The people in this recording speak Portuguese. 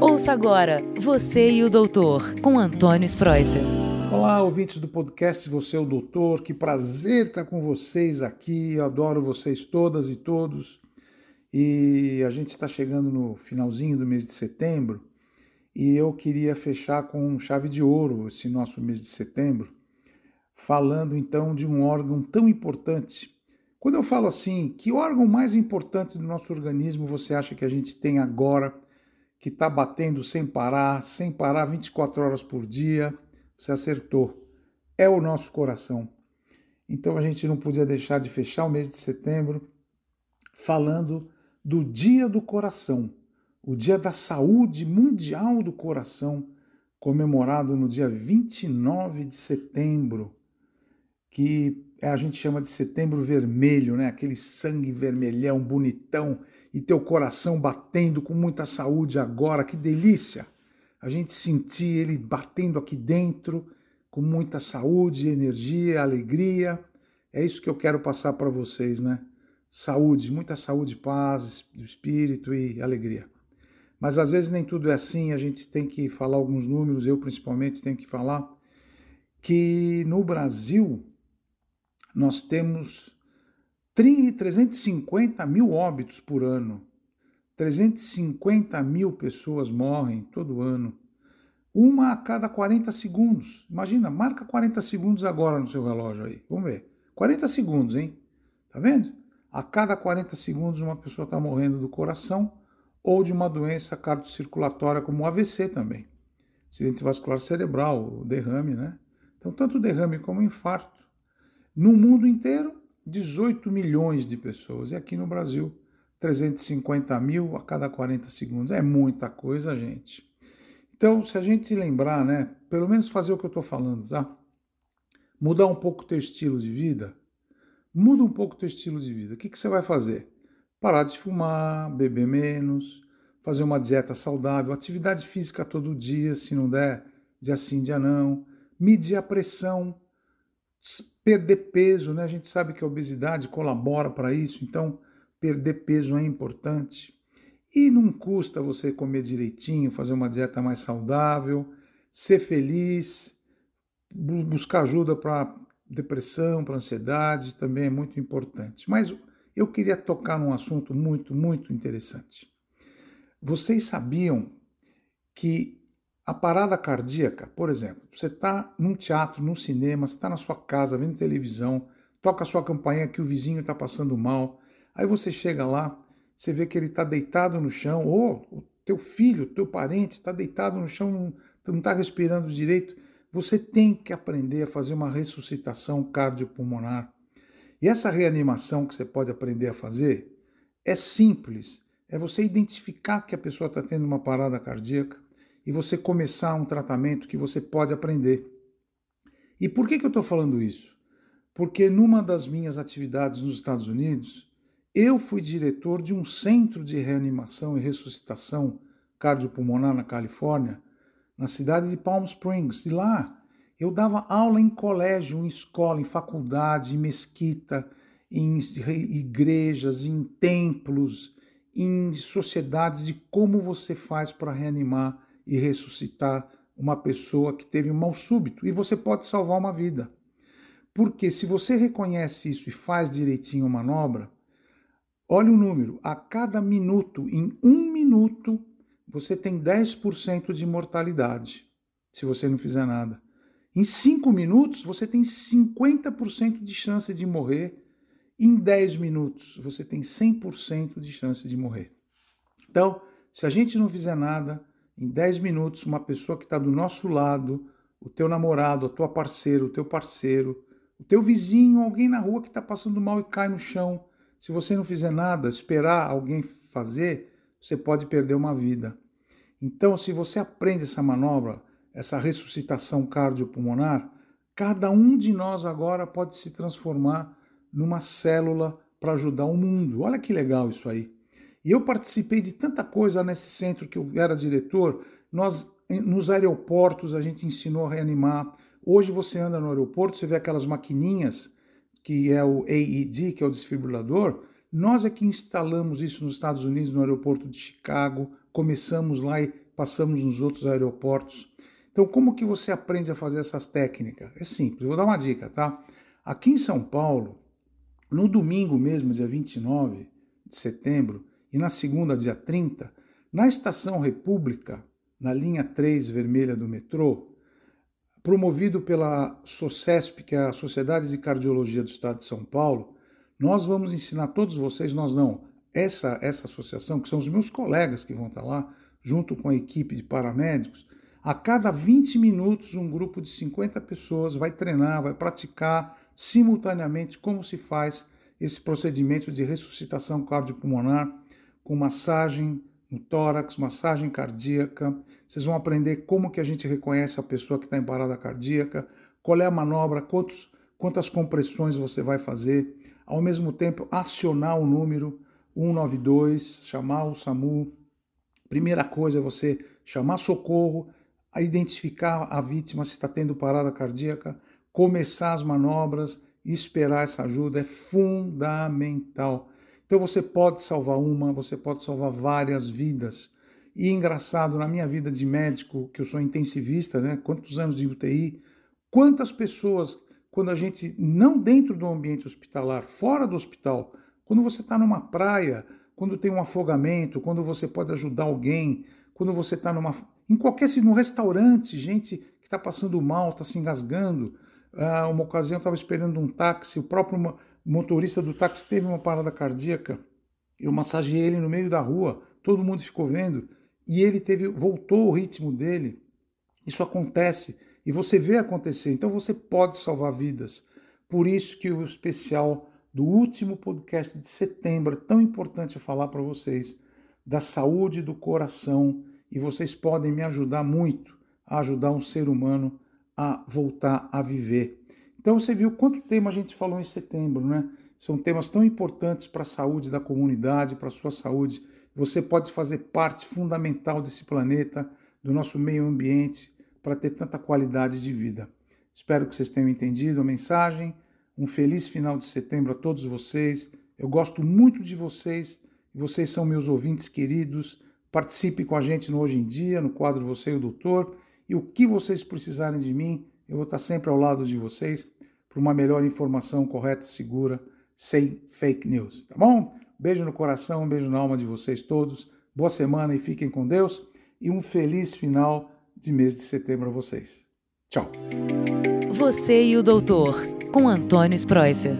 Ouça agora Você e o Doutor, com Antônio Spreuser. Olá, ouvintes do podcast Você é o Doutor. Que prazer estar com vocês aqui. Eu adoro vocês todas e todos. E a gente está chegando no finalzinho do mês de setembro e eu queria fechar com chave de ouro esse nosso mês de setembro, falando então de um órgão tão importante. Quando eu falo assim, que órgão mais importante do nosso organismo você acha que a gente tem agora, que está batendo sem parar, sem parar 24 horas por dia? Você acertou. É o nosso coração. Então a gente não podia deixar de fechar o mês de setembro falando do Dia do Coração o Dia da Saúde Mundial do Coração, comemorado no dia 29 de setembro, que a gente chama de setembro vermelho, né? Aquele sangue vermelhão, bonitão, e teu coração batendo com muita saúde agora, que delícia! A gente sentir ele batendo aqui dentro com muita saúde, energia, alegria. É isso que eu quero passar para vocês, né? Saúde, muita saúde, paz do espírito e alegria. Mas às vezes nem tudo é assim, a gente tem que falar alguns números, eu principalmente tenho que falar que no Brasil nós temos 350 mil óbitos por ano. 350 mil pessoas morrem todo ano. Uma a cada 40 segundos. Imagina, marca 40 segundos agora no seu relógio aí. Vamos ver. 40 segundos, hein? Tá vendo? A cada 40 segundos uma pessoa está morrendo do coração ou de uma doença cardiocirculatória como o AVC também, acidente vascular cerebral, derrame, né? Então, tanto derrame como infarto. No mundo inteiro, 18 milhões de pessoas. E aqui no Brasil, 350 mil a cada 40 segundos. É muita coisa, gente. Então, se a gente se lembrar, né? Pelo menos fazer o que eu estou falando, tá? Mudar um pouco o teu estilo de vida. Muda um pouco o teu estilo de vida. O que, que você vai fazer? parar de fumar, beber menos, fazer uma dieta saudável, atividade física todo dia, se não der, dia sim, dia não, medir a pressão, perder peso, né? A gente sabe que a obesidade colabora para isso, então perder peso é importante. E não custa você comer direitinho, fazer uma dieta mais saudável, ser feliz, buscar ajuda para depressão, para ansiedade, também é muito importante. Mas eu queria tocar num assunto muito, muito interessante. Vocês sabiam que a parada cardíaca, por exemplo, você está num teatro, num cinema, você está na sua casa vendo televisão, toca a sua campainha que o vizinho está passando mal, aí você chega lá, você vê que ele está deitado no chão, ou o teu filho, teu parente está deitado no chão, não está respirando direito. Você tem que aprender a fazer uma ressuscitação cardiopulmonar e essa reanimação que você pode aprender a fazer é simples. É você identificar que a pessoa está tendo uma parada cardíaca e você começar um tratamento que você pode aprender. E por que, que eu estou falando isso? Porque numa das minhas atividades nos Estados Unidos, eu fui diretor de um centro de reanimação e ressuscitação cardiopulmonar na Califórnia, na cidade de Palm Springs. E lá eu dava aula em colégio, em escola, em faculdade, em mesquita, em igrejas, em templos, em sociedades de como você faz para reanimar e ressuscitar uma pessoa que teve um mal súbito e você pode salvar uma vida. Porque se você reconhece isso e faz direitinho a manobra, olha o número, a cada minuto, em um minuto, você tem 10% de mortalidade, se você não fizer nada. Em 5 minutos, você tem 50% de chance de morrer. Em 10 minutos, você tem 100% de chance de morrer. Então, se a gente não fizer nada, em 10 minutos, uma pessoa que está do nosso lado, o teu namorado, a tua parceira, o teu parceiro, o teu vizinho, alguém na rua que está passando mal e cai no chão, se você não fizer nada, esperar alguém fazer, você pode perder uma vida. Então, se você aprende essa manobra, essa ressuscitação cardiopulmonar, cada um de nós agora pode se transformar numa célula para ajudar o mundo. Olha que legal isso aí. E eu participei de tanta coisa nesse centro que eu era diretor. Nós nos aeroportos a gente ensinou a reanimar. Hoje você anda no aeroporto, você vê aquelas maquininhas que é o AED, que é o desfibrilador. Nós é que instalamos isso nos Estados Unidos, no aeroporto de Chicago. Começamos lá e passamos nos outros aeroportos. Então, como que você aprende a fazer essas técnicas? É simples, vou dar uma dica, tá? Aqui em São Paulo, no domingo mesmo, dia 29 de setembro, e na segunda, dia 30, na Estação República, na linha 3 vermelha do metrô, promovido pela SOCESP, que é a Sociedade de Cardiologia do Estado de São Paulo, nós vamos ensinar todos vocês, nós não, essa, essa associação, que são os meus colegas que vão estar lá, junto com a equipe de paramédicos, a cada 20 minutos um grupo de 50 pessoas vai treinar, vai praticar simultaneamente como se faz esse procedimento de ressuscitação cardiopulmonar com massagem no tórax, massagem cardíaca. Vocês vão aprender como que a gente reconhece a pessoa que está em parada cardíaca, qual é a manobra, quantos, quantas compressões você vai fazer, ao mesmo tempo acionar o número 192, chamar o SAMU. Primeira coisa é você chamar socorro, identificar a vítima se está tendo parada cardíaca, começar as manobras, esperar essa ajuda é fundamental. Então você pode salvar uma, você pode salvar várias vidas. E engraçado, na minha vida de médico, que eu sou intensivista, né? Quantos anos de UTI, quantas pessoas, quando a gente, não dentro do ambiente hospitalar, fora do hospital, quando você está numa praia, quando tem um afogamento, quando você pode ajudar alguém, quando você está numa. em qualquer. num restaurante, gente que está passando mal, está se engasgando. Ah, uma ocasião eu estava esperando um táxi, o próprio motorista do táxi teve uma parada cardíaca. Eu massageei ele no meio da rua, todo mundo ficou vendo e ele teve voltou o ritmo dele. Isso acontece e você vê acontecer. Então você pode salvar vidas. Por isso que o especial do último podcast de setembro. É tão importante falar para vocês da saúde do coração e vocês podem me ajudar muito a ajudar um ser humano a voltar a viver. Então você viu quanto tema a gente falou em setembro, né? São temas tão importantes para a saúde da comunidade, para a sua saúde. Você pode fazer parte fundamental desse planeta, do nosso meio ambiente, para ter tanta qualidade de vida. Espero que vocês tenham entendido a mensagem. Um feliz final de setembro a todos vocês. Eu gosto muito de vocês. Vocês são meus ouvintes queridos. Participe com a gente no Hoje em Dia, no quadro Você e o Doutor. E o que vocês precisarem de mim, eu vou estar sempre ao lado de vocês para uma melhor informação correta, segura, sem fake news. Tá bom? Beijo no coração, beijo na alma de vocês todos. Boa semana e fiquem com Deus. E um feliz final de mês de setembro a vocês. Tchau. Você e o Doutor com Antônio Spreuser.